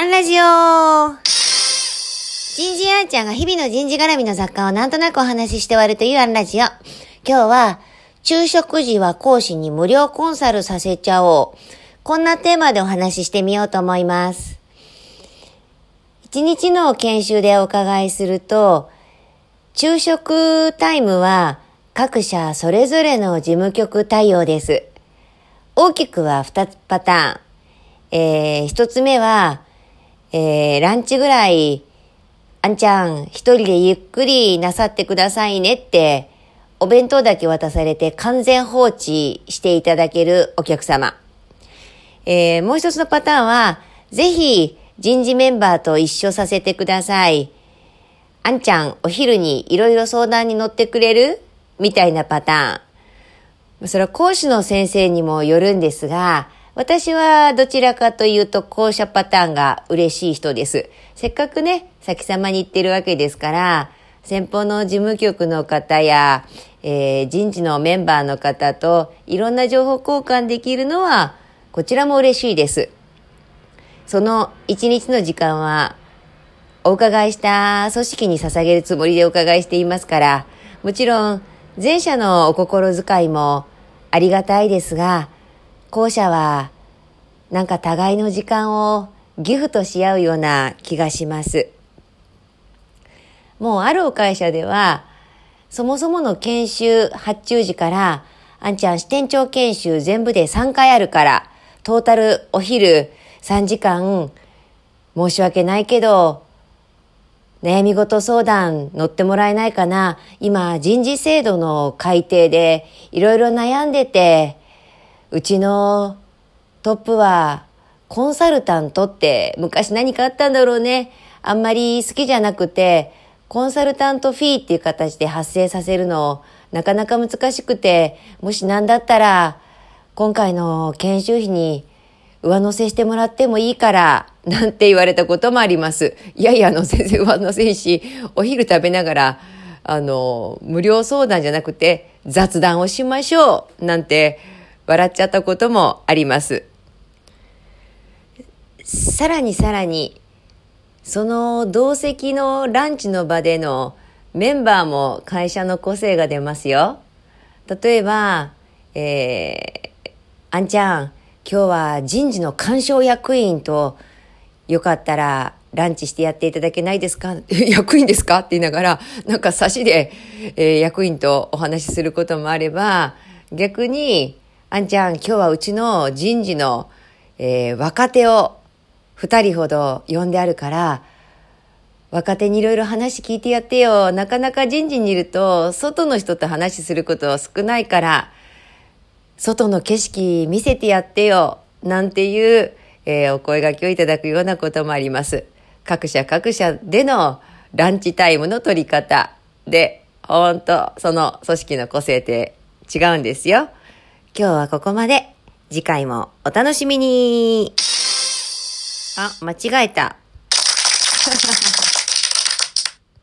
アンラジオ人事アンちゃんが日々の人事絡みの雑貨をなんとなくお話しして終わるというアンラジオ。今日は、昼食時は講師に無料コンサルさせちゃおう。こんなテーマでお話ししてみようと思います。一日の研修でお伺いすると、昼食タイムは各社それぞれの事務局対応です。大きくは2パターン。えー、1つ目は、えー、ランチぐらい、あんちゃん一人でゆっくりなさってくださいねって、お弁当だけ渡されて完全放置していただけるお客様。えー、もう一つのパターンは、ぜひ人事メンバーと一緒させてください。あんちゃんお昼にいろいろ相談に乗ってくれる？みたいなパターン。それは講師の先生にもよるんですが、私はどちらかというと後者パターンが嬉しい人です。せっかくね、先様に言ってるわけですから、先方の事務局の方や、えー、人事のメンバーの方といろんな情報交換できるのは、こちらも嬉しいです。その一日の時間は、お伺いした組織に捧げるつもりでお伺いしていますから、もちろん前者のお心遣いもありがたいですが、後者はなんか互いの時間をギフトし合うような気がします。もうある会社では、そもそもの研修発注時から、あんちゃん支店長研修全部で3回あるから、トータルお昼3時間、申し訳ないけど、悩み事相談乗ってもらえないかな今人事制度の改定でいろいろ悩んでて、うちのトップはコンサルタントって昔何かあったんだろうね。あんまり好きじゃなくて、コンサルタントフィーっていう形で発生させるのなかなか難しくて、もし何だったら今回の研修費に上乗せしてもらってもいいから、なんて言われたこともあります。いやいや、あの、先生上乗せし、お昼食べながら、あの、無料相談じゃなくて雑談をしましょう、なんて笑っちゃったこともあります。さらにさらに、その同席のランチの場でのメンバーも会社の個性が出ますよ。例えば、えー、あんちゃん、今日は人事の干渉役員とよかったらランチしてやっていただけないですか？役員ですか？って言いながら、なんか差しで、えー、役員とお話しすることもあれば、逆に、あんちゃん、今日はうちの人事の、えー、若手を二人ほど呼んであるから、若手にいろいろ話聞いてやってよ。なかなか人事にいると、外の人と話すること少ないから、外の景色見せてやってよ。なんていう、えー、お声掛けをいただくようなこともあります。各社各社でのランチタイムの取り方で、ほんと、その組織の個性って違うんですよ。今日はここまで。次回もお楽しみに。あ、間違えた。